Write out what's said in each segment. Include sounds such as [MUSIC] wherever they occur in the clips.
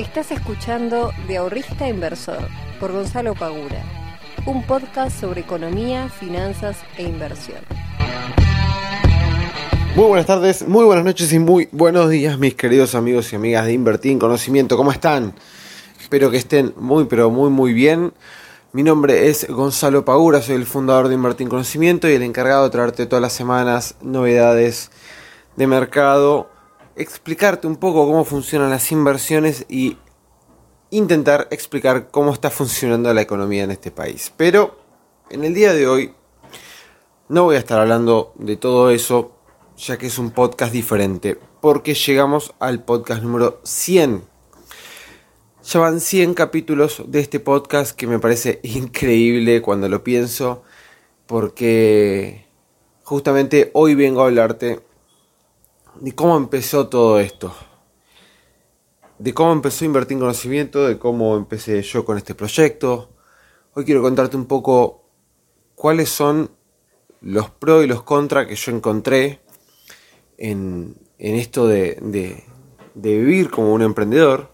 Estás escuchando De Ahorrista Inversor por Gonzalo Pagura, un podcast sobre economía, finanzas e inversión. Muy buenas tardes, muy buenas noches y muy buenos días mis queridos amigos y amigas de Invertir en Conocimiento. ¿Cómo están? Espero que estén muy pero muy muy bien. Mi nombre es Gonzalo Pagura, soy el fundador de Invertir en Conocimiento y el encargado de traerte todas las semanas novedades de mercado explicarte un poco cómo funcionan las inversiones y intentar explicar cómo está funcionando la economía en este país. Pero en el día de hoy no voy a estar hablando de todo eso, ya que es un podcast diferente, porque llegamos al podcast número 100. Ya van 100 capítulos de este podcast que me parece [LAUGHS] increíble cuando lo pienso, porque justamente hoy vengo a hablarte de cómo empezó todo esto. De cómo empezó a invertir en conocimiento, de cómo empecé yo con este proyecto. Hoy quiero contarte un poco cuáles son los pros y los contras que yo encontré en, esto de, de vivir como un emprendedor.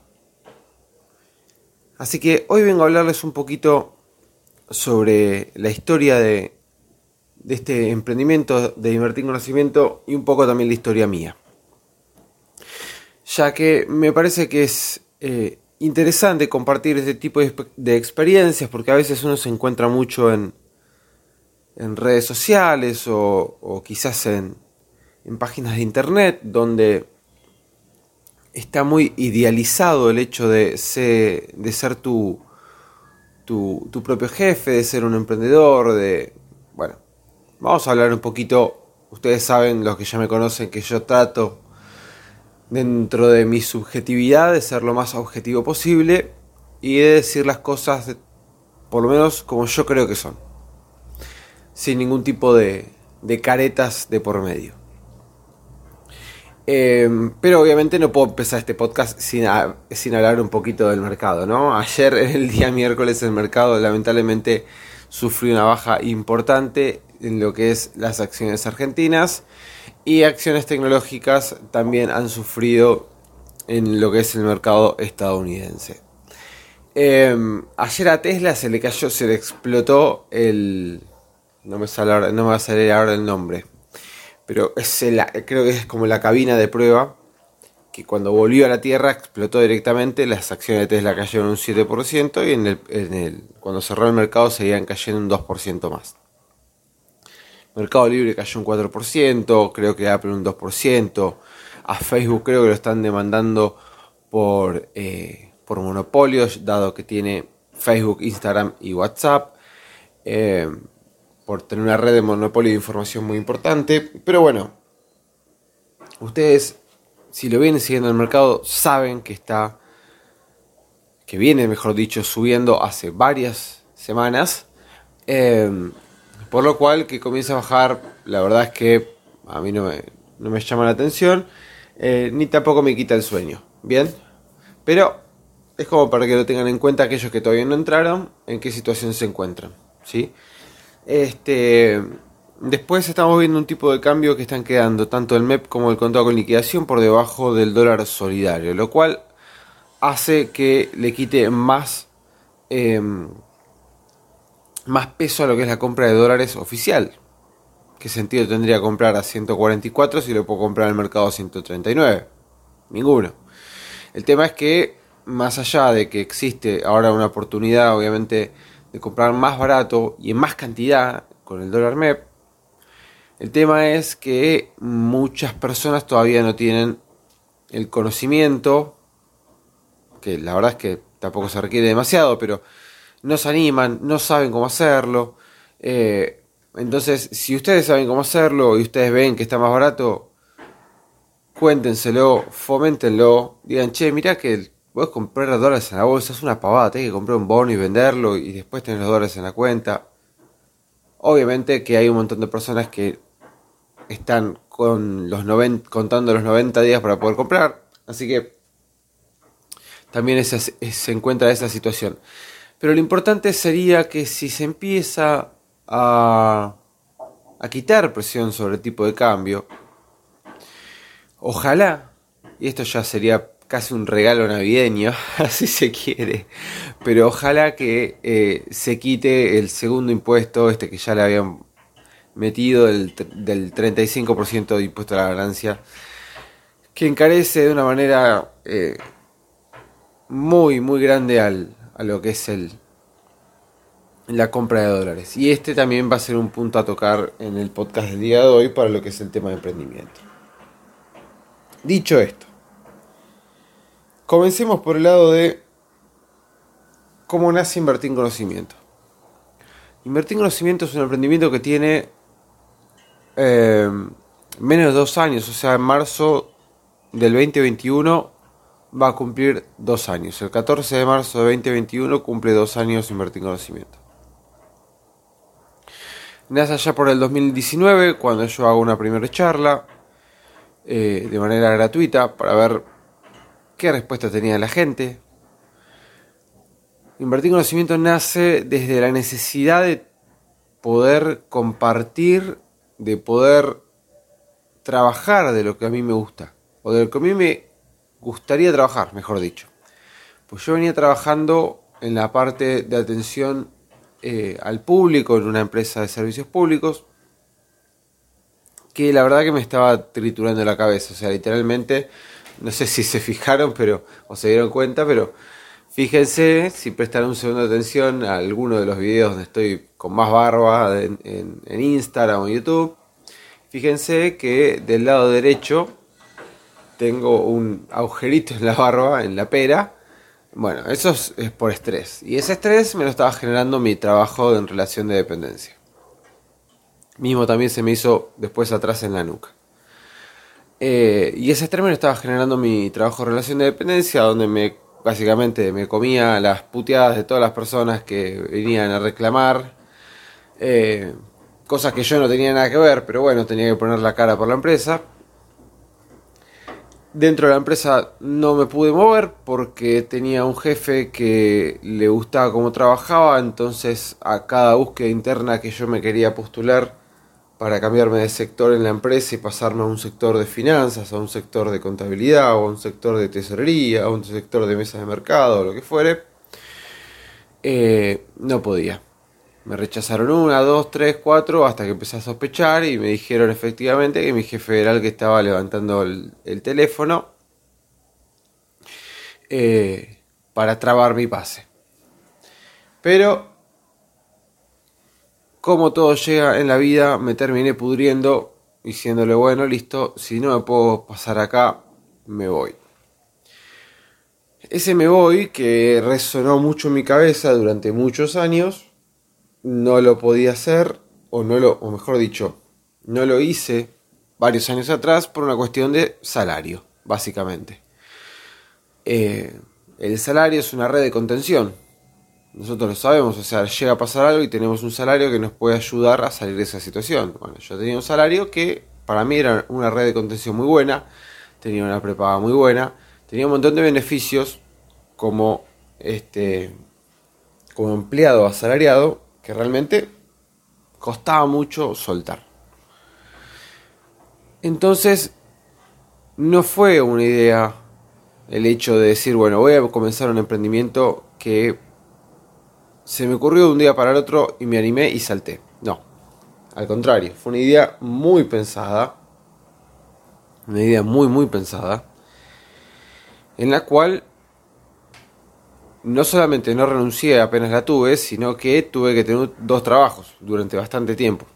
Así que hoy vengo a hablarles un poquito sobre la historia de, de este emprendimiento de invertir en conocimiento y un poco también la historia mía. Ya que me parece que es eh, interesante compartir este tipo de, experiencias porque a veces uno se encuentra mucho en, en redes sociales o, quizás en, páginas de internet donde está muy idealizado el hecho de ser, de ser tu, tu, tu propio jefe, de ser un emprendedor, de, bueno, Vamos a hablar un poquito, ustedes saben, los que ya me conocen, que yo trato dentro de mi subjetividad de ser lo más objetivo posible y de decir las cosas por lo menos como yo creo que son, sin ningún tipo de, caretas de por medio. Em, pero obviamente no puedo empezar este podcast sin, sin hablar un poquito del mercado, ¿no? Ayer, [LAUGHS] el día miércoles, el mercado lamentablemente sufrió una baja importante en lo que es las acciones argentinas y acciones tecnológicas también han sufrido en lo que es el mercado estadounidense. Em, ayer a Tesla se le cayó, se le explotó el... No me, sale no me va a salir ahora el nombre. Pero es creo que es como la cabina de prueba. Que cuando volvió a la Tierra explotó directamente. Las acciones de Tesla cayeron un 7%. Y en el, cuando cerró el mercado seguían cayendo un 2% más. Mercado Libre cayó un 4%, creo que Apple un 2%, a Facebook creo que lo están demandando por, eh, por monopolios, dado que tiene Facebook, Instagram y WhatsApp, eh, por tener una red de monopolio de información muy importante. Pero bueno, ustedes, si lo vienen siguiendo el mercado, saben que está, que viene, mejor dicho, subiendo hace varias semanas. Eh, por lo cual que comienza a bajar, la verdad es que a mí no me, llama la atención, eh, ni tampoco me quita el sueño. Bien, pero es como para que lo tengan en cuenta aquellos que todavía no entraron, en qué situación se encuentran. ¿sí? Este, después estamos viendo un tipo de cambio que están quedando tanto el MEP como el contado con liquidación por debajo del dólar solidario, lo cual hace que le quite más em, más peso a lo que es la compra de dólares oficial. ¿Qué sentido tendría comprar a 144 si lo puedo comprar en el mercado a 139? Ninguno. El tema es que, más allá de que existe ahora una oportunidad, obviamente, de comprar más barato y en más cantidad con el dólar MEP, el tema es que muchas personas todavía no tienen el conocimiento, que la verdad es que tampoco se requiere demasiado, pero no se animan, no saben cómo hacerlo. Eh, entonces, si ustedes saben cómo hacerlo y ustedes ven que está más barato, cuéntenselo, foméntenlo, digan, che, mirá que puedes comprar dólares en la bolsa, es una pavada, tenés que comprar un bono y venderlo y después tener los dólares en la cuenta. Obviamente que hay un montón de personas que están con los contando los 90 días para poder comprar, así que también se encuentra esa situación. Pero lo importante sería que si se empieza a, a quitar presión sobre el tipo de cambio, ojalá, y esto ya sería casi un regalo navideño, [LAUGHS] así se quiere. Pero ojalá que eh, se quite el segundo impuesto, este que ya le habían metido del, del 35% de impuesto a la ganancia, que encarece de una manera eh, muy, muy grande al, a lo que es el, la compra de dólares. Y este también va a ser un punto a tocar en el podcast del día de hoy para lo que es el tema de emprendimiento. Dicho esto, comencemos por el lado de cómo nace invertir en conocimiento. Invertir en conocimiento es un emprendimiento que tiene eh, menos de dos años, o sea, en marzo del 2021 va a cumplir dos años. El 14 de marzo de 2021 cumple dos años invertir en conocimiento. Nace allá por el 2019, cuando yo hago una primera charla eh, de manera gratuita para ver qué respuesta tenía la gente. Invertir en conocimiento nace desde la necesidad de poder compartir, de poder trabajar de lo que a mí me gusta, o de lo que a mí me gustaría trabajar, mejor dicho. Pues yo venía trabajando en la parte de atención eh, al público en una empresa de servicios públicos que la verdad que me estaba triturando la cabeza, o sea, literalmente, no sé si se fijaron pero o se dieron cuenta, pero fíjense si prestaron un segundo atención a alguno de los videos donde estoy con más barba en, en Instagram o YouTube. Fíjense que del lado derecho tengo un agujerito en la barba, en la pera, bueno, eso es, por estrés. Y ese estrés me lo estaba generando mi trabajo en relación de dependencia. Mismo también se me hizo después atrás en la nuca. Eh, y ese estrés me lo estaba generando mi trabajo en relación de dependencia, donde me básicamente me comía las puteadas de todas las personas que venían a reclamar. Eh, cosas que yo no tenía nada que ver, pero bueno, tenía que poner la cara por la empresa. Dentro de la empresa no me pude mover porque tenía un jefe que le gustaba cómo trabajaba, entonces a cada búsqueda interna que yo me quería postular para cambiarme de sector en la empresa y pasarme a un sector de finanzas, a un sector de contabilidad, o a un sector de tesorería, a un sector de mesas de mercado, o lo que fuere, eh, no podía. Me rechazaron una, dos, tres, cuatro, hasta que empecé a sospechar y me dijeron efectivamente que mi jefe era el que estaba levantando el, teléfono eh, para trabar mi pase. Pero, como todo llega en la vida, me terminé pudriendo, diciéndole, bueno, listo, si no me puedo pasar acá, me voy. Ese me voy, que resonó mucho en mi cabeza durante muchos años, no lo podía hacer, o, no lo, o mejor dicho, no lo hice varios años atrás por una cuestión de salario, básicamente. Eh, el salario es una red de contención. Nosotros lo sabemos, o sea, llega a pasar algo y tenemos un salario que nos puede ayudar a salir de esa situación. Bueno, yo tenía un salario que para mí era una red de contención muy buena, tenía una prepaga muy buena, tenía un montón de beneficios como este como empleado asalariado que realmente costaba mucho soltar. Entonces, no fue una idea el hecho de decir, bueno, voy a comenzar un emprendimiento que se me ocurrió de un día para el otro y me animé y salté. No, al contrario, fue una idea muy pensada, una idea muy, muy pensada, en la cual no solamente no renuncié apenas la tuve, sino que tuve que tener dos trabajos durante bastante tiempo.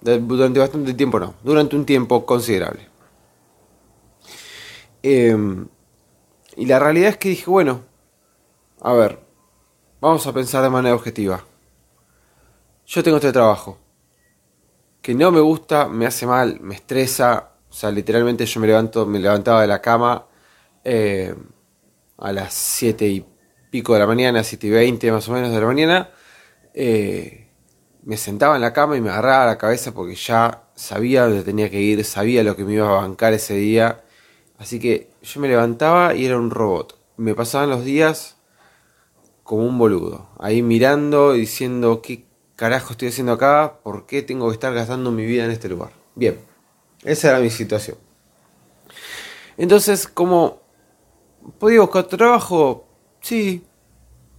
durante bastante tiempo no, durante un tiempo considerable. Em, y la realidad es que dije, bueno, a ver, vamos a pensar de manera objetiva. Yo tengo este trabajo, que no me gusta, me hace mal, me estresa, o sea, literalmente yo me levanto, me levantaba de la cama. Eh, a las 7 y pico de la mañana, 7 y 20 más o menos de la mañana, eh, me sentaba en la cama y me agarraba la cabeza porque ya sabía dónde tenía que ir, sabía lo que me iba a bancar ese día. Así que yo me levantaba y era un robot. Me pasaban los días como un boludo, ahí mirando y diciendo qué carajo estoy haciendo acá, por qué tengo que estar gastando mi vida en este lugar. Bien, esa era mi situación. Entonces, como ¿Podía buscar trabajo? Sí.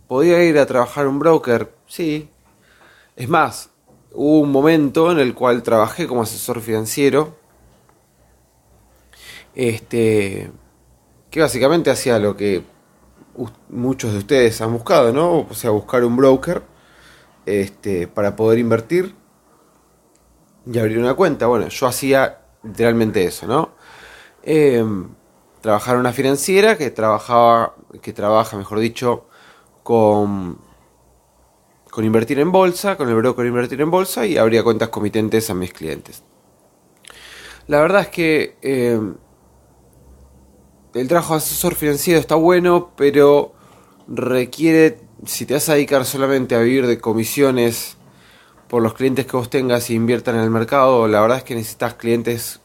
¿Podía ir a trabajar un broker? Sí. Es más, hubo un momento en el cual trabajé como asesor financiero. Este. Que básicamente hacía lo que muchos de ustedes han buscado, ¿no? O sea, buscar un broker este, para poder invertir y abrir una cuenta. Bueno, yo hacía literalmente eso, ¿no? Eh, trabajar en una financiera que trabajaba, que trabaja, mejor dicho, con, con invertir en bolsa, con el broker invertir en bolsa y abría cuentas comitentes a mis clientes. La verdad es que eh, el trabajo de asesor financiero está bueno, pero requiere, si te vas a dedicar solamente a vivir de comisiones por los clientes que vos tengas y inviertan en el mercado, la verdad es que necesitas clientes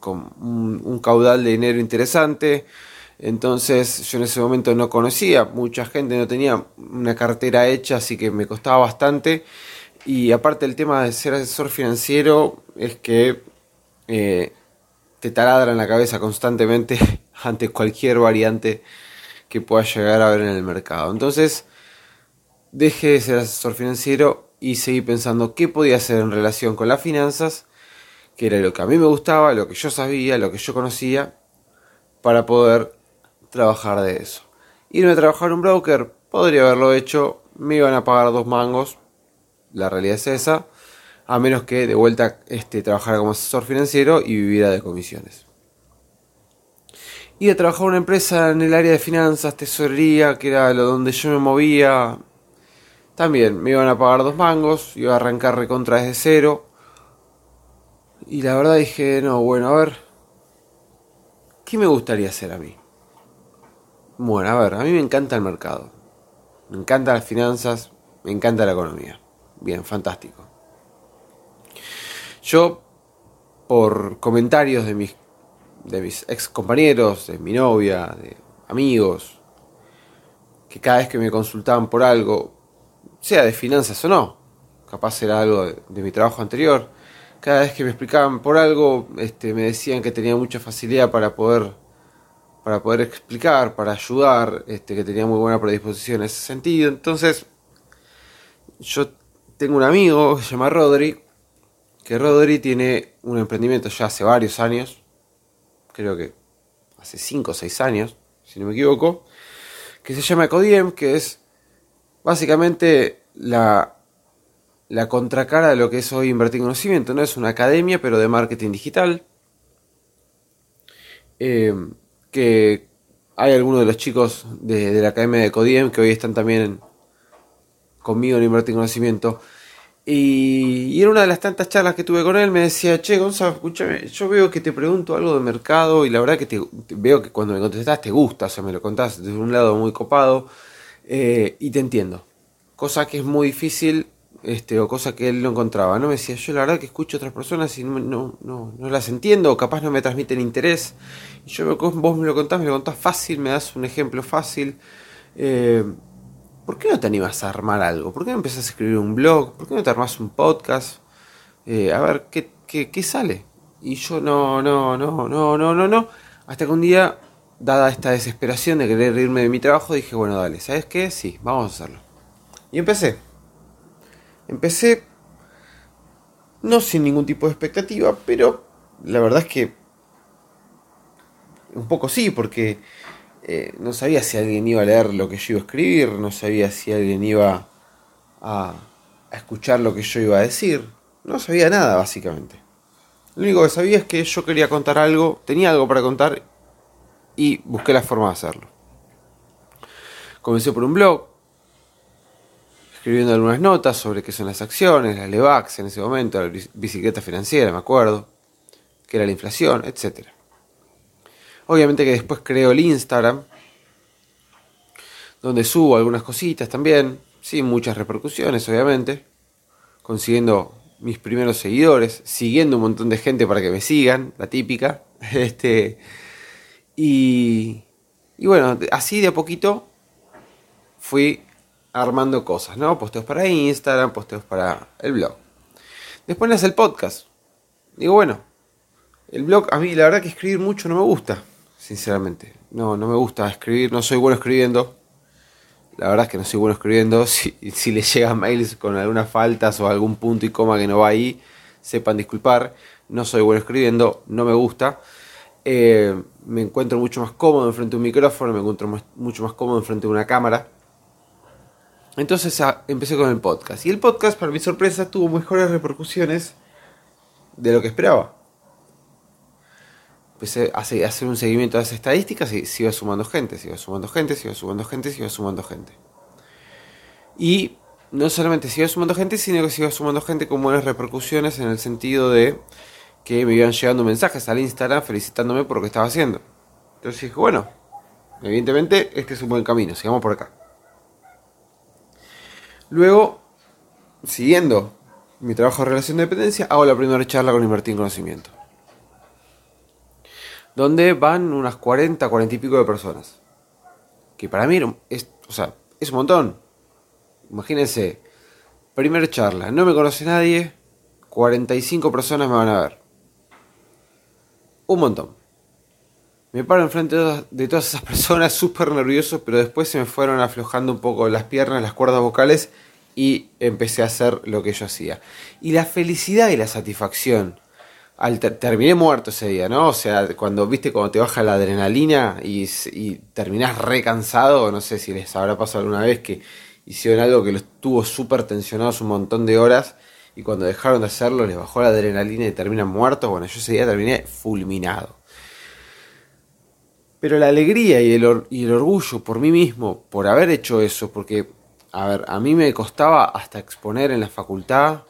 con un, caudal de dinero interesante. Entonces yo en ese momento no conocía, mucha gente no tenía una cartera hecha, así que me costaba bastante. Y aparte el tema de ser asesor financiero es que eh, te taladra en la cabeza constantemente [LAUGHS] ante cualquier variante que pueda llegar a ver en el mercado. Entonces, dejé de ser asesor financiero y seguí pensando qué podía hacer en relación con las finanzas, que era lo que a mí me gustaba, lo que yo sabía, lo que yo conocía, para poder trabajar de eso. Irme a trabajar un broker, podría haberlo hecho, me iban a pagar dos mangos, la realidad es esa, a menos que de vuelta este, trabajara como asesor financiero y viviera de comisiones. Y a trabajar en una empresa en el área de finanzas, tesorería, que era lo donde yo me movía. También me iban a pagar dos mangos, iba a arrancar recontra desde cero. Y la verdad dije, no, bueno, a ver, ¿qué me gustaría hacer a mí? Bueno, a ver, a mí me encanta el mercado. Me encantan las finanzas, me encanta la economía. Bien, fantástico. Yo, por comentarios de mis de mis ex compañeros, de mi novia, de amigos, que cada vez que me consultaban por algo, sea de finanzas o no, capaz era algo de, mi trabajo anterior, cada vez que me explicaban por algo, este, me decían que tenía mucha facilidad para poder, para poder explicar, para ayudar, este, que tenía muy buena predisposición en ese sentido. Entonces, yo tengo un amigo que se llama Rodri, que Rodri tiene un emprendimiento ya hace varios años, creo que hace 5 o 6 años, si no me equivoco, que se llama Ecodiem, que es básicamente la, la contracara de lo que es hoy invertir en conocimiento. No es una academia, pero de marketing digital. Eh, que hay algunos de los chicos de, la academia de Ecodiem que hoy están también conmigo en invertir en conocimiento y, en una de las tantas charlas que tuve con él me decía, che, Gonzalo, escúchame, yo veo que te pregunto algo de mercado y la verdad que te, veo que cuando me contestás te gusta, o sea, me lo contás desde un lado muy copado eh, y te entiendo. Cosa que es muy difícil, este, o cosa que él no encontraba, ¿no? Me decía, yo la verdad que escucho a otras personas y no, no, no, las entiendo o capaz no me transmiten interés. Y yo vos me lo contás, me lo contás fácil, me das un ejemplo fácil. Eh, ¿por qué no te animas a armar algo? ¿Por qué no empezás a escribir un blog? ¿Por qué no te armas un podcast? Eh, a ver, ¿qué, ¿qué, sale? Y yo no, no, no, no, no, no, no. Hasta que un día, dada esta desesperación de querer irme de mi trabajo, dije, bueno, dale, ¿sabes qué? Sí, vamos a hacerlo. Y empecé. Empecé no sin ningún tipo de expectativa, pero la verdad es que un poco sí, porque eh, no sabía si alguien iba a leer lo que yo iba a escribir, no sabía si alguien iba a, escuchar lo que yo iba a decir, no sabía nada básicamente. Lo único que sabía es que yo quería contar algo, tenía algo para contar y busqué la forma de hacerlo. Comencé por un blog, escribiendo algunas notas sobre qué son las acciones, las LEVAX en ese momento, la bicicleta financiera, me acuerdo, qué era la inflación, etcétera. Obviamente que después creo el Instagram, donde subo algunas cositas también, sin muchas repercusiones, obviamente, consiguiendo mis primeros seguidores, siguiendo un montón de gente para que me sigan, la típica. [LAUGHS] Este, y, y bueno, así de a poquito fui armando cosas, ¿no? Posteos para Instagram, posteos para el blog. Después nace el podcast. Digo, bueno, el blog a mí la verdad que escribir mucho no me gusta sinceramente. no, no me gusta escribir, no soy bueno escribiendo. La verdad es que no soy bueno escribiendo. [LAUGHS] Si, si les llegan mails con algunas faltas o algún punto y coma que no va ahí, sepan disculpar. No soy bueno escribiendo, no me gusta. Eh, me encuentro mucho más cómodo enfrente de un micrófono, me encuentro mucho más cómodo enfrente de una cámara. Entonces ah, empecé con el podcast. Y el podcast, para mi sorpresa, tuvo mejores repercusiones de lo que esperaba. Empecé a hacer un seguimiento de las estadísticas y se iba sumando gente, se iba sumando gente, se iba sumando gente, se iba sumando gente. Y no solamente se iba sumando gente, sino que se iba sumando gente con buenas repercusiones en el sentido de que me iban llegando mensajes al Instagram felicitándome por lo que estaba haciendo. Entonces dije, bueno, evidentemente este es un buen camino, sigamos por acá. Luego, siguiendo mi trabajo de relación de dependencia, hago la primera charla con Invertir en Conocimiento. Donde van unas 40, 40 y pico de personas. Que para mí es, o sea, es un montón. Imagínense, primera charla, no me conoce nadie, 45 personas me van a ver. Un montón. Me paro enfrente de todas esas personas [LAUGHS] súper nervioso, pero después se me fueron aflojando un poco las piernas, las cuerdas vocales y empecé a hacer lo que yo hacía. Y la felicidad y la satisfacción. Al terminé muerto ese día, ¿no? O sea, cuando viste cuando te baja la adrenalina y, y recansado, no sé si les habrá pasado alguna vez que hicieron algo que los tuvo súper tensionados un montón de horas y cuando dejaron de hacerlo les bajó la adrenalina y terminan muertos. Bueno, yo ese día terminé fulminado. Pero la alegría y el, y el orgullo por mí mismo, por haber hecho eso, porque, a ver, a mí me costaba hasta exponer en la facultad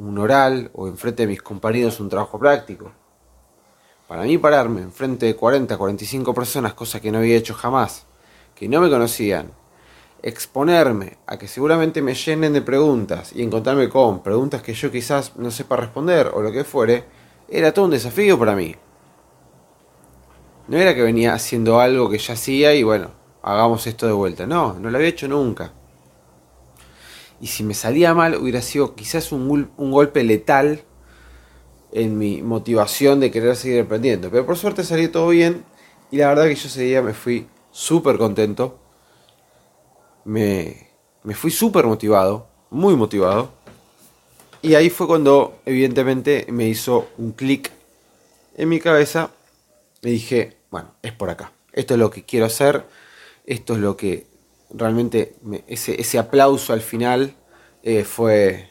un oral o enfrente de mis compañeros un trabajo práctico. Para mí pararme enfrente de 40, 45 personas, cosa que no había hecho jamás, que no me conocían, exponerme a que seguramente me llenen de preguntas y encontrarme con preguntas que yo quizás no sepa responder o lo que fuere, era todo un desafío para mí. No era que venía haciendo algo que ya hacía y bueno, hagamos esto de vuelta. No, no lo había hecho nunca. Y si me salía mal hubiera sido quizás un, golpe letal en mi motivación de querer seguir aprendiendo. Pero por suerte salió todo bien y la verdad que yo ese día me fui súper contento. Me, me fui súper motivado, muy motivado. Y ahí fue cuando evidentemente me hizo un clic en mi cabeza. Me dije, bueno, es por acá. Esto es lo que quiero hacer. Esto es lo que realmente ese, ese, aplauso al final eh, fue,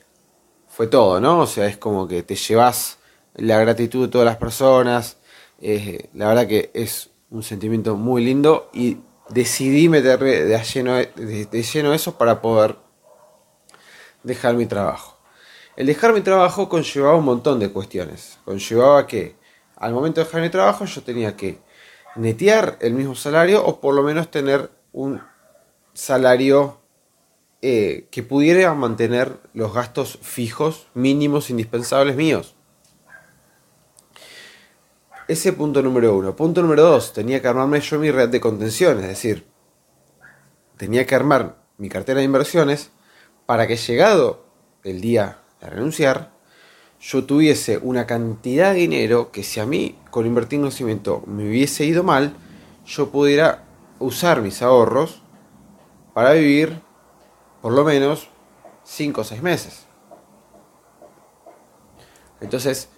fue todo, ¿no? O sea, es como que te llevas la gratitud de todas las personas. Eh, la verdad que es un sentimiento muy lindo y decidí meterme de lleno, de, de lleno eso para poder dejar mi trabajo. El dejar mi trabajo conllevaba un montón de cuestiones. Conllevaba que al momento de dejar mi trabajo yo tenía que netear el mismo salario o por lo menos tener un salario eh, que pudiera mantener los gastos fijos mínimos indispensables míos. Ese punto número uno. Punto número dos, tenía que armarme yo mi red de contención, es decir, tenía que armar mi cartera de inversiones para que llegado el día de renunciar, yo tuviese una cantidad de dinero que si a mí con invertir en conocimiento me hubiese ido mal, yo pudiera usar mis ahorros para vivir por lo menos 5 o 6 meses. Entonces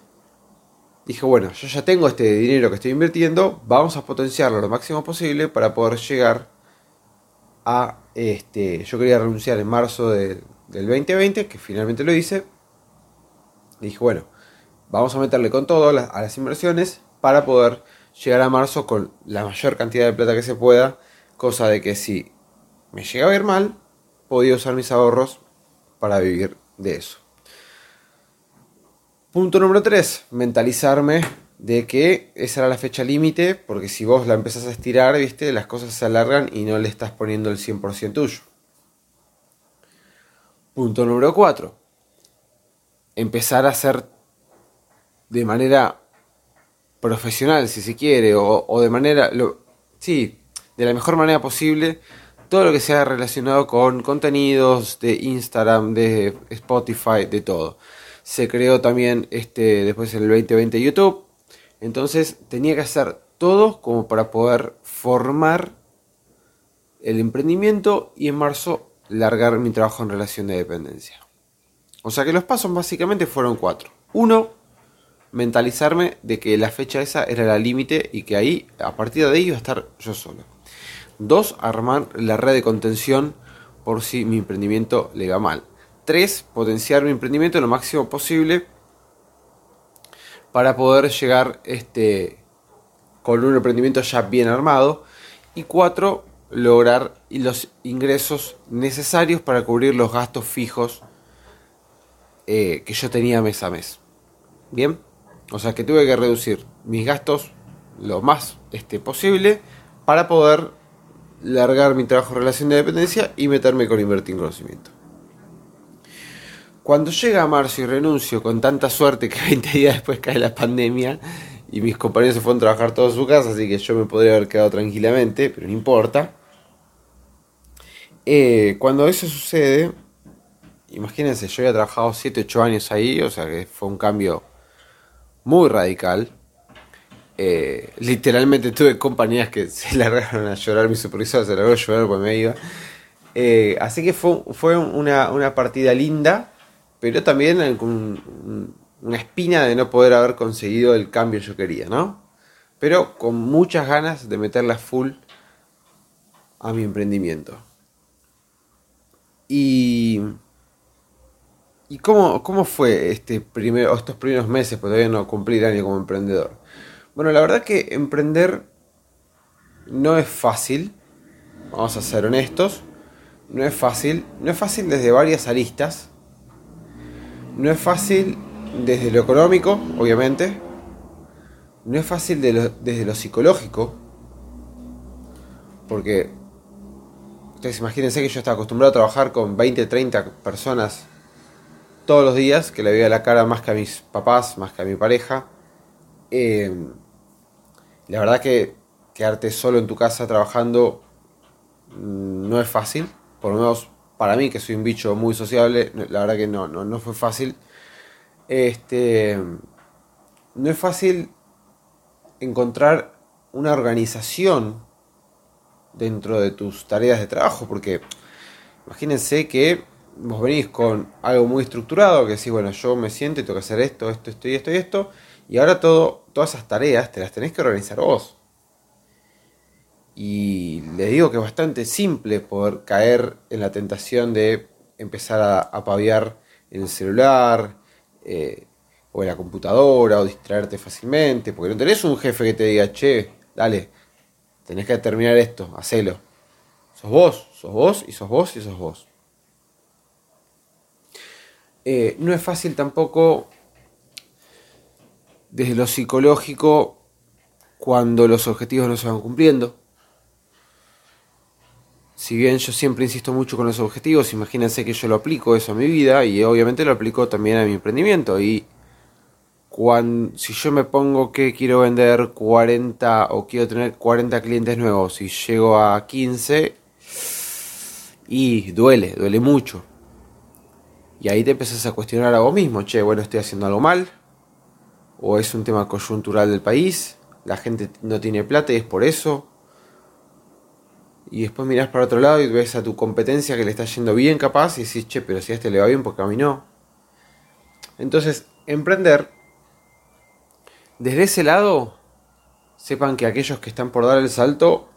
dije, bueno, yo ya tengo este dinero que estoy invirtiendo, vamos a potenciarlo lo máximo posible para poder llegar a este. Yo quería renunciar en marzo del 2020, que finalmente lo hice, dije, bueno, vamos a meterle con todo a las inversiones para poder llegar a marzo con la mayor cantidad de plata que se pueda, cosa de que si me llega a ir mal, podía usar mis ahorros para vivir de eso. Punto número 3, mentalizarme de que esa era la fecha límite, porque si vos la empezás a estirar, ¿viste? las cosas se alargan y no le estás poniendo el 100% tuyo. Punto número 4, empezar a hacer de manera profesional, si se quiere, o, de manera, lo, sí, de la mejor manera posible, todo lo que sea relacionado con contenidos de Instagram, de Spotify, de todo. Se creó también este, después en el 2020 YouTube, entonces tenía que hacer todo como para poder formar el emprendimiento y en marzo largar mi trabajo en relación de dependencia. O sea que los pasos básicamente fueron cuatro. Uno, mentalizarme de que la fecha esa era la límite y que ahí, a partir de ahí, iba a estar yo solo. Dos, armar la red de contención por si mi emprendimiento le va mal. Tres, potenciar mi emprendimiento lo máximo posible para poder llegar este, con un emprendimiento ya bien armado. Y cuatro, lograr los ingresos necesarios para cubrir los gastos fijos eh, que yo tenía mes a mes. Bien, o sea que tuve que reducir mis gastos lo más este, posible para poder largar mi trabajo en relación de dependencia y meterme con invertir en conocimiento. Cuando llega marzo y renuncio con tanta suerte que [LAUGHS] 20 días después cae la pandemia y mis compañeros se fueron a trabajar todos en su casa, así que yo me podría haber quedado tranquilamente, pero no importa. Eh, cuando eso sucede, imagínense, yo había trabajado 7-8 años ahí, o sea que fue un cambio muy radical. Eh, literalmente tuve compañías que se [LAUGHS] largaron a llorar, mi supervisor se largó a llorar cuando me iba. Eh, así que fue, fue una, partida linda, pero también con una espina de no poder haber conseguido el cambio que yo quería, ¿no? Pero con muchas ganas de meterla full a mi emprendimiento. Y, y cómo, cómo fue este primero, estos primeros meses, porque todavía no cumplí el año como emprendedor. Bueno, la verdad que emprender no es fácil, vamos a ser honestos, no es fácil, no es fácil desde varias aristas, no es fácil desde lo económico, obviamente, no es fácil desde lo psicológico, porque Ustedes imagínense que yo estaba acostumbrado a trabajar con 20, 30 personas todos los días, que le veía la cara más que a mis papás, más que a mi pareja. Eh, la verdad que quedarte solo en tu casa trabajando mm, no es fácil, por lo menos para mí que soy un bicho muy sociable, la verdad que no, no, no fue fácil. Este, no es fácil encontrar una organización dentro de tus tareas de trabajo, porque imagínense que vos venís con algo muy estructurado, que decís, bueno, yo me siento y tengo que hacer esto, esto, esto y esto y esto, y ahora todo, todas esas tareas te las tenés que organizar vos. Y les digo que es bastante simple poder caer en la tentación de empezar a, apaviar en el celular, eh, o en la computadora, o distraerte fácilmente, porque no tenés un jefe que te diga, che, dale, tenés que terminar esto, hacelo. Sos vos, sos vos y sos vos y sos vos. Eh, no es fácil tampoco desde lo psicológico cuando los objetivos no se van cumpliendo. Si bien yo siempre insisto mucho con los objetivos, imagínense que yo lo aplico eso a mi vida y obviamente lo aplico también a mi emprendimiento. Y cuando, si yo me pongo que quiero vender 40 o quiero tener 40 clientes nuevos y llego a 15 y duele, duele mucho. Y ahí te empiezas a cuestionar a vos mismo, che, bueno, estoy haciendo algo mal, o es un tema coyuntural del país, la gente no tiene plata y es por eso. Y después mirás para otro lado y ves a tu competencia que le está yendo bien capaz y decís, che, pero si a este le va bien, porque a mí no. Entonces, emprender desde ese lado, sepan que aquellos que están por dar el salto,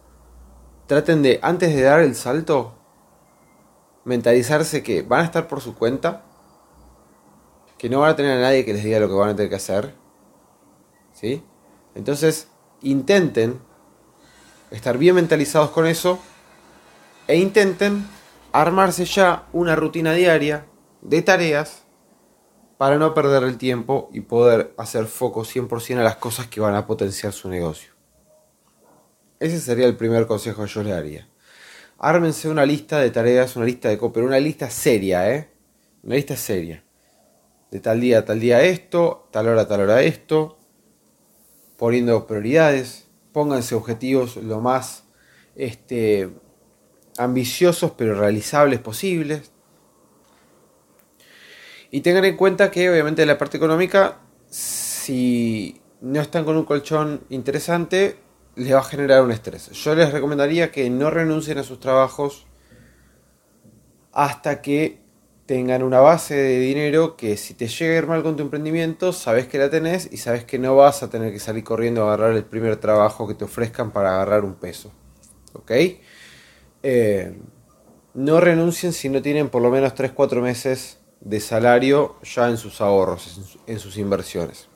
traten de, antes de dar el salto, mentalizarse que van a estar por su cuenta, que no van a tener a nadie que les diga lo que van a tener que hacer. ¿Sí? Entonces, intenten estar bien mentalizados con eso e intenten armarse ya una rutina diaria de tareas para no perder el tiempo y poder hacer foco 100% a las cosas que van a potenciar su negocio. Ese sería el primer consejo que yo le daría. Ármense una lista de tareas, una lista de pero una lista seria, ¿eh? Una lista seria. De tal día a tal día esto, tal hora a tal hora esto, poniendo prioridades, pónganse objetivos lo más este, ambiciosos pero realizables posibles. Y tengan en cuenta que obviamente en la parte económica, si no están con un colchón interesante, les va a generar un estrés. Yo les recomendaría que no renuncien a sus trabajos hasta que tengan una base de dinero que si te llega a ir mal con tu emprendimiento, sabes que la tenés y sabes que no vas a tener que salir corriendo a agarrar el primer trabajo que te ofrezcan para agarrar un peso. ¿Ok? Eh, no renuncien si no tienen por lo menos 3-4 meses de salario ya en sus ahorros, en sus inversiones.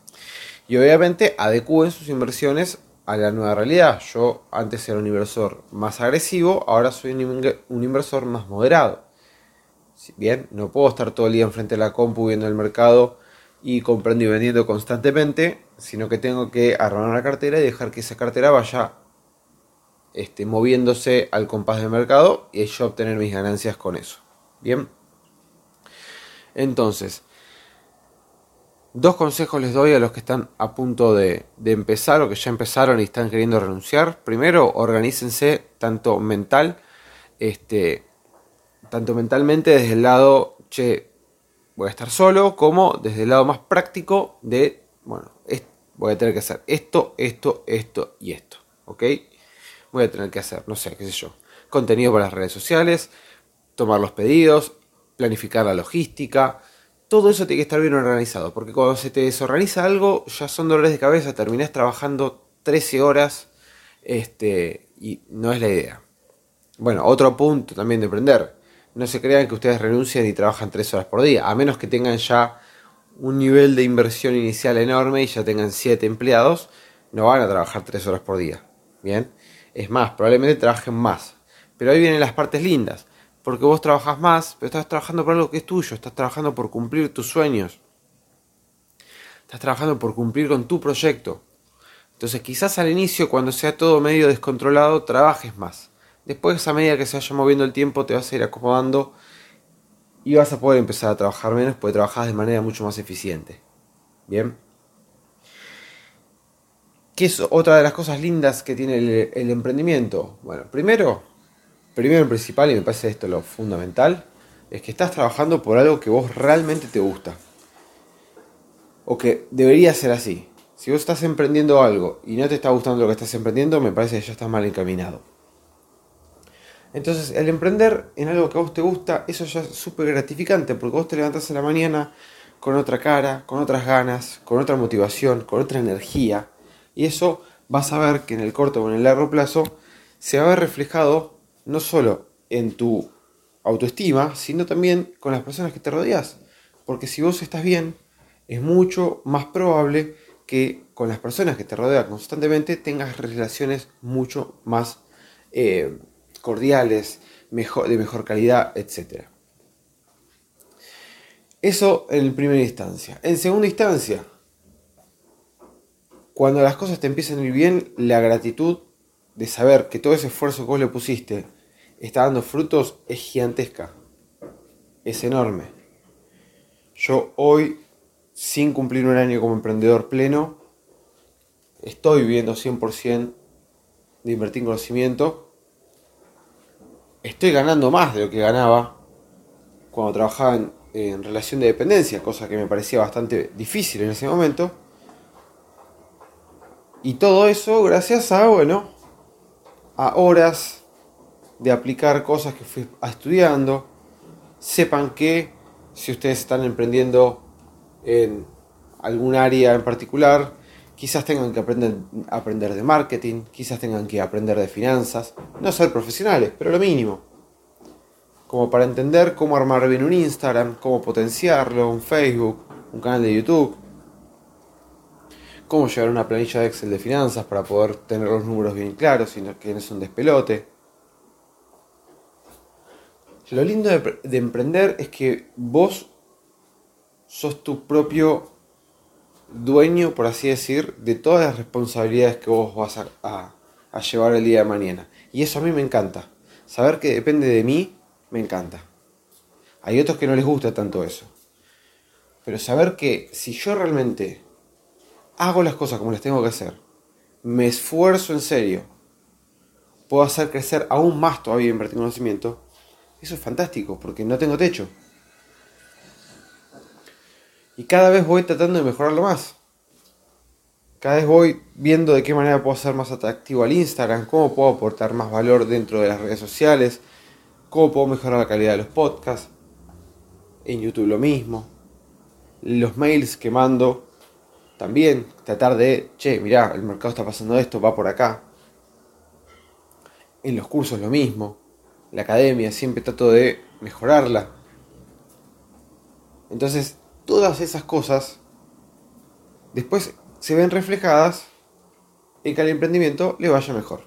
Y obviamente adecúen sus inversiones a la nueva realidad. Yo antes era un inversor más agresivo, ahora soy un inversor más moderado. Bien no puedo estar todo el día enfrente de la compu viendo el mercado y comprando y vendiendo constantemente, sino que tengo que armar la cartera y dejar que esa cartera vaya este, moviéndose al compás del mercado y yo obtener mis ganancias con eso. Bien. Entonces, dos consejos les doy a los que están a punto de, de, empezar o que ya empezaron y están queriendo renunciar. Primero, organícense tanto mental, este, tanto mentalmente desde el lado, che, voy a estar solo, como desde el lado más práctico de, bueno, voy a tener que hacer esto, esto, esto y esto, ¿ok? Voy a tener que hacer, no sé, qué sé yo, contenido para las redes sociales, tomar los pedidos, planificar la logística, todo eso tiene que estar bien organizado, porque cuando se te desorganiza algo, ya son dolores de cabeza, terminás trabajando 13 horas, este, y no es la idea. Bueno, otro punto también de aprender no se crean que ustedes renuncian y trabajan tres horas por día, a menos que tengan ya un nivel de inversión inicial enorme y ya tengan siete empleados, no van a trabajar tres horas por día. Bien, es más, probablemente trabajen más. Pero ahí vienen las partes lindas, porque vos trabajas más, pero estás trabajando por algo que es tuyo, estás trabajando por cumplir tus sueños, estás trabajando por cumplir con tu proyecto. Entonces quizás al inicio, cuando sea todo medio descontrolado, trabajes más. Después, a medida que se vaya moviendo el tiempo, te vas a ir acomodando y vas a poder empezar a trabajar menos porque trabajas de manera mucho más eficiente. Bien. ¿Qué es otra de las cosas lindas que tiene el, emprendimiento? Bueno, primero, primero en principal, y me parece esto lo fundamental, es que estás trabajando por algo que vos realmente te gusta. O que debería ser así. Si vos estás emprendiendo algo y no te está gustando lo que estás emprendiendo, me parece que ya estás mal encaminado. Entonces, el emprender en algo que a vos te gusta, eso ya es súper gratificante, porque vos te levantás en la mañana con otra cara, con otras ganas, con otra motivación, con otra energía. Y eso vas a ver que en el corto o en el largo plazo se va a ver reflejado no solo en tu autoestima, sino también con las personas que te rodeas. Porque si vos estás bien, es mucho más probable que con las personas que te rodean constantemente tengas relaciones mucho más eh, cordiales, de mejor calidad, etc. Eso en primera instancia. En segunda instancia, cuando las cosas te empiezan a ir bien, la gratitud de saber que todo ese esfuerzo que vos le pusiste está dando frutos es gigantesca. Es enorme. Yo hoy, sin cumplir un año como emprendedor pleno, estoy viviendo 100% de invertir en conocimiento estoy ganando más de lo que ganaba cuando trabajaba en, relación de dependencia, cosa que me parecía bastante difícil en ese momento. Y todo eso gracias a, bueno, a horas de aplicar cosas que fui estudiando. Sepan que si ustedes están emprendiendo en algún área en particular, Quizás tengan que aprender, aprender de marketing, quizás tengan que aprender de finanzas, no ser profesionales, pero lo mínimo. Como para entender cómo armar bien un Instagram, cómo potenciarlo, un Facebook, un canal de YouTube, cómo llevar una planilla de Excel de finanzas para poder tener los números bien claros y que no es un despelote. Lo lindo de, de emprender es que vos sos tu propio dueño, por así decir, de todas las responsabilidades que vos vas a, llevar el día de mañana. Y eso a mí me encanta. Saber que depende de mí, me encanta. Hay otros que no les gusta tanto eso. Pero saber que si yo realmente hago las cosas como las tengo que hacer, me esfuerzo en serio, puedo hacer crecer aún más todavía en conocimiento, eso es fantástico, porque no tengo techo. Y cada vez voy tratando de mejorarlo más. cada vez voy viendo de qué manera puedo ser más atractivo al Instagram, cómo puedo aportar más valor dentro de las redes sociales, cómo puedo mejorar la calidad de los podcasts. En YouTube lo mismo. Los mails que mando también tratar de, che, mirá, el mercado está pasando esto, va por acá. En los cursos lo mismo. La academia siempre trato de mejorarla. Entonces, todas esas cosas después se ven reflejadas en que al emprendimiento le vaya mejor.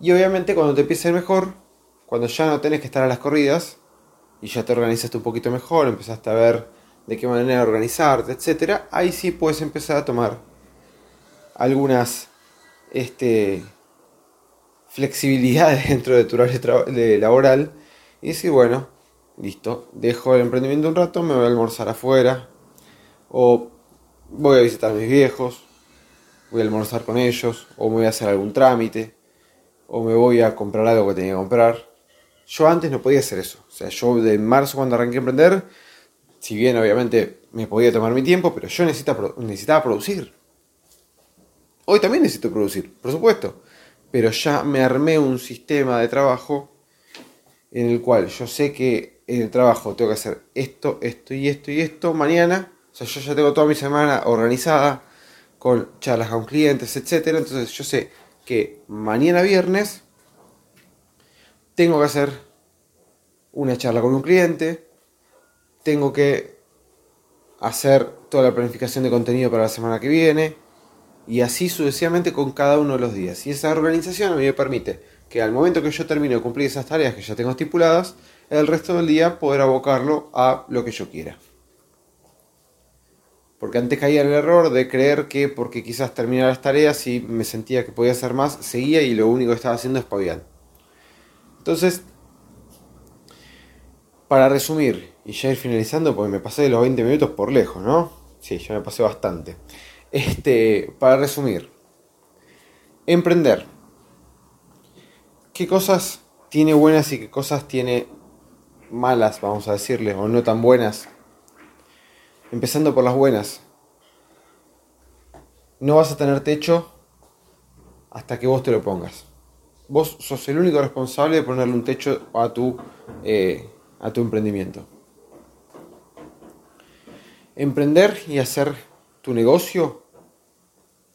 Y obviamente cuando te empieza mejor, cuando ya no tenés que estar a las corridas y ya te organizaste un poquito mejor, empezaste a ver de qué manera organizarte, etc., ahí sí puedes empezar a tomar algunas este, flexibilidades [LAUGHS] dentro de tu horario laboral y decir, bueno, listo, dejo el emprendimiento un rato, me voy a almorzar afuera o voy a visitar a mis viejos, voy a almorzar con ellos, o me voy a hacer algún trámite, o me voy a comprar algo que tenía que comprar. Yo antes no podía hacer eso. O sea, yo de marzo cuando arranqué a emprender, si bien obviamente me podía tomar mi tiempo, pero yo necesitaba, necesitaba producir. Hoy también necesito producir, por supuesto. Pero ya me armé un sistema de trabajo en el cual yo sé que en el trabajo tengo que hacer esto, esto y esto y esto mañana o sea, yo ya tengo toda mi semana organizada con charlas con clientes, etc. Entonces yo sé que mañana viernes tengo que hacer una charla con un cliente, tengo que hacer toda la planificación de contenido para la semana que viene y así sucesivamente con cada uno de los días. Y esa organización a mí me permite que al momento que yo termine de cumplir esas tareas que ya tengo estipuladas, el resto del día poder abocarlo a lo que yo quiera. Porque antes caía el error de creer que porque quizás terminara las tareas y me sentía que podía hacer más, seguía y lo único que estaba haciendo es paviar. Entonces, para resumir y ya ir finalizando, porque me pasé de los 20 minutos por lejos, ¿no? Sí, ya me pasé bastante. Este, para resumir, emprender. ¿Qué cosas tiene buenas y qué cosas tiene malas, vamos a decirle, o no tan buenas Empezando por las buenas. No vas a tener techo hasta que vos te lo pongas. Vos sos el único responsable de ponerle un techo a tu, eh, a tu emprendimiento. Emprender y hacer tu negocio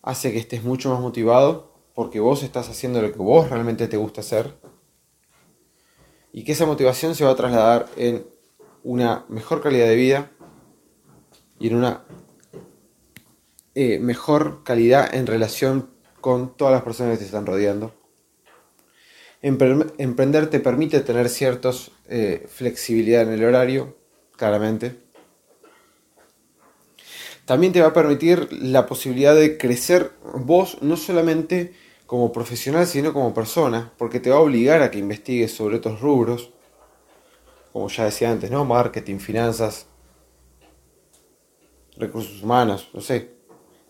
hace que estés mucho más motivado porque vos estás haciendo lo que vos realmente te gusta hacer y que esa motivación se va a trasladar en una mejor calidad de vida, y en una eh, mejor calidad en relación con todas las personas que te están rodeando. Emprender te permite tener cierta eh, flexibilidad en el horario, claramente. También te va a permitir la posibilidad de crecer vos no solamente como profesional, sino como persona, porque te va a obligar a que investigues sobre otros rubros, como ya decía antes, ¿no? Marketing, finanzas, recursos humanos, no sé,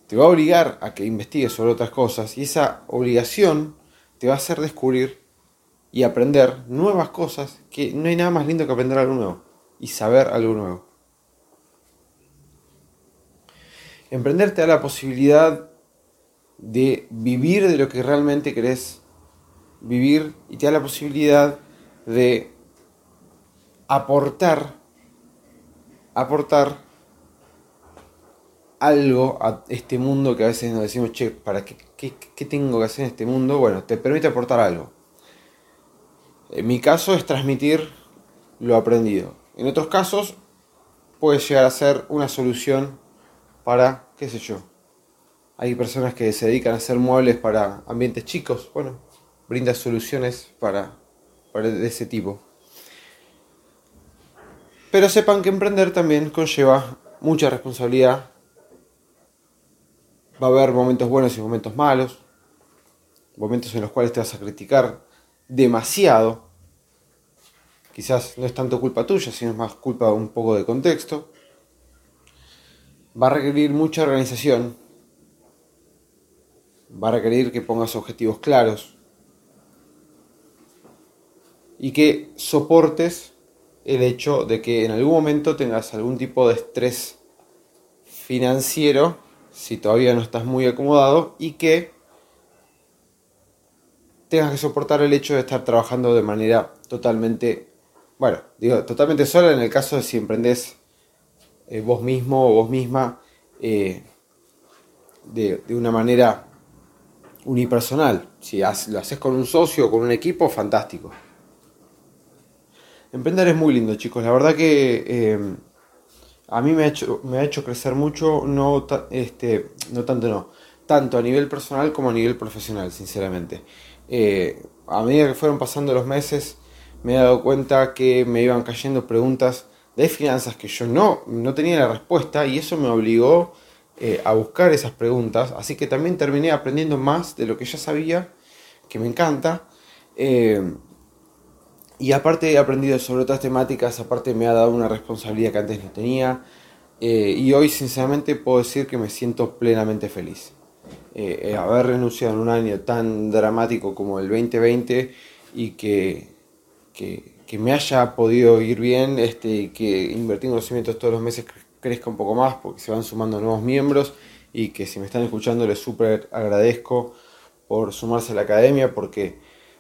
te va a obligar a que investigues sobre otras cosas y esa obligación te va a hacer descubrir y aprender nuevas cosas que no hay nada más lindo que aprender algo nuevo y saber algo nuevo. Emprender te da la posibilidad de vivir de lo que realmente querés vivir y te da la posibilidad de aportar aportar algo a este mundo que a veces nos decimos, che, ¿para qué, qué, tengo que hacer en este mundo? Bueno, te permite aportar algo. En mi caso es transmitir lo aprendido. En otros casos puede llegar a ser una solución para, qué sé yo. Hay personas que se dedican a hacer muebles para ambientes chicos. Bueno, brinda soluciones para, para de ese tipo. Pero sepan que emprender también conlleva mucha responsabilidad Va a haber momentos buenos y momentos malos, momentos en los cuales te vas a criticar demasiado. Quizás no es tanto culpa tuya, sino es más culpa un poco de contexto. Va a requerir mucha organización. Va a requerir que pongas objetivos claros. Y que soportes el hecho de que en algún momento tengas algún tipo de estrés financiero si todavía no estás muy acomodado y que tengas que soportar el hecho de estar trabajando de manera totalmente, bueno, digo, totalmente sola en el caso de si emprendés eh, vos mismo o vos misma eh, de, una manera unipersonal. Si lo haces con un socio o con un equipo, fantástico. Emprender es muy lindo, chicos. La verdad que eh, a mí me ha hecho, me ha hecho crecer mucho, no, este, no tanto no, tanto a nivel personal como a nivel profesional, sinceramente. Eh, a medida que fueron pasando los meses, me he dado cuenta que me iban cayendo preguntas de finanzas que yo no, no tenía la respuesta y eso me obligó eh, a buscar esas preguntas. Así que también terminé aprendiendo más de lo que ya sabía, que me encanta. Eh, y aparte he aprendido sobre otras temáticas, aparte me ha dado una responsabilidad que antes no tenía. y hoy sinceramente puedo decir que me siento plenamente feliz. Eh, eh, haber renunciado en un año tan dramático como el 2020 y que, que, me haya podido ir bien este, que invertir en conocimientos todos los meses crezca un poco más porque se van sumando nuevos miembros y que si me están escuchando les súper agradezco por sumarse a la academia porque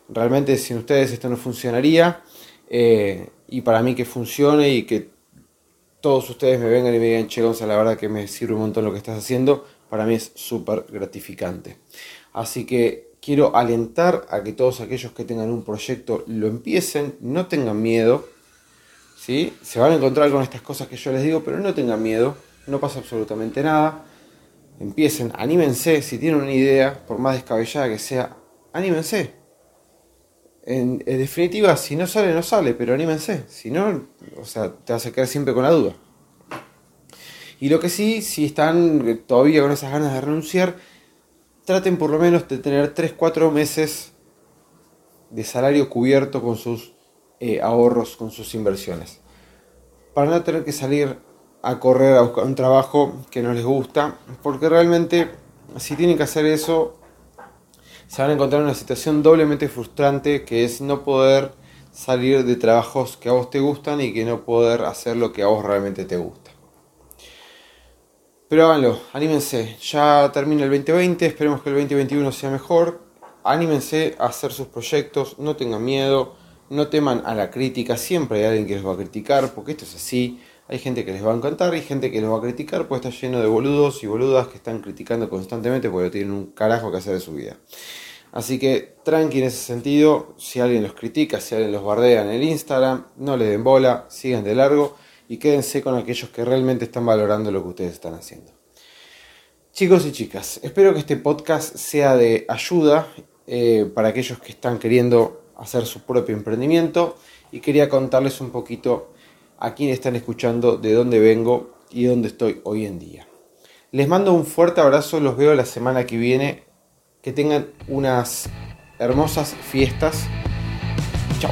realmente sin ustedes esto no funcionaría eh, y para mí que funcione y que todos ustedes me vengan y me digan, che Gonzalo, la verdad que me sirve un montón lo que estás haciendo, para mí es súper gratificante. Así que quiero alentar a que todos aquellos que tengan un proyecto lo empiecen, no tengan miedo. ¿Sí? Se van a encontrar con estas cosas que yo les digo, pero no tengan miedo, no pasa absolutamente nada. Empiecen, anímense, si tienen una idea, por más descabellada que sea, anímense. En, en, definitiva, si no sale, no sale, pero anímense. Si no, o sea, te vas a quedar siempre con la duda. Y lo que sí, si están todavía con esas ganas de renunciar, traten por lo menos de tener 3-4 meses de salario cubierto con sus eh, ahorros, con sus inversiones. Para no tener que salir a correr a buscar un trabajo que no les gusta, porque realmente si tienen que hacer eso, se van a encontrar en una situación doblemente frustrante que es no poder salir de trabajos que a vos te gustan y que no poder hacer lo que a vos realmente te gusta. Pero háganlo, anímense. Ya termina el 2020, esperemos que el 2021 sea mejor. Anímense a hacer sus proyectos, no tengan miedo, no teman a la crítica. Siempre hay alguien que les va a criticar, porque esto es así. Hay gente que les va a encantar y gente que les va a criticar, pues está lleno de boludos y boludas que están criticando constantemente porque tienen un carajo que hacer de su vida. Así que tranqui en ese sentido, si alguien los critica, si alguien los bardea en el Instagram, no le den bola, sigan de largo y quédense con aquellos que realmente están valorando lo que ustedes están haciendo. Chicos y chicas, espero que este podcast sea de ayuda eh, para aquellos que están queriendo hacer su propio emprendimiento y quería contarles un poquito a quienes están escuchando de dónde vengo y dónde estoy hoy en día. Les mando un fuerte abrazo, los veo la semana que viene. Que tengan unas hermosas fiestas. Chao.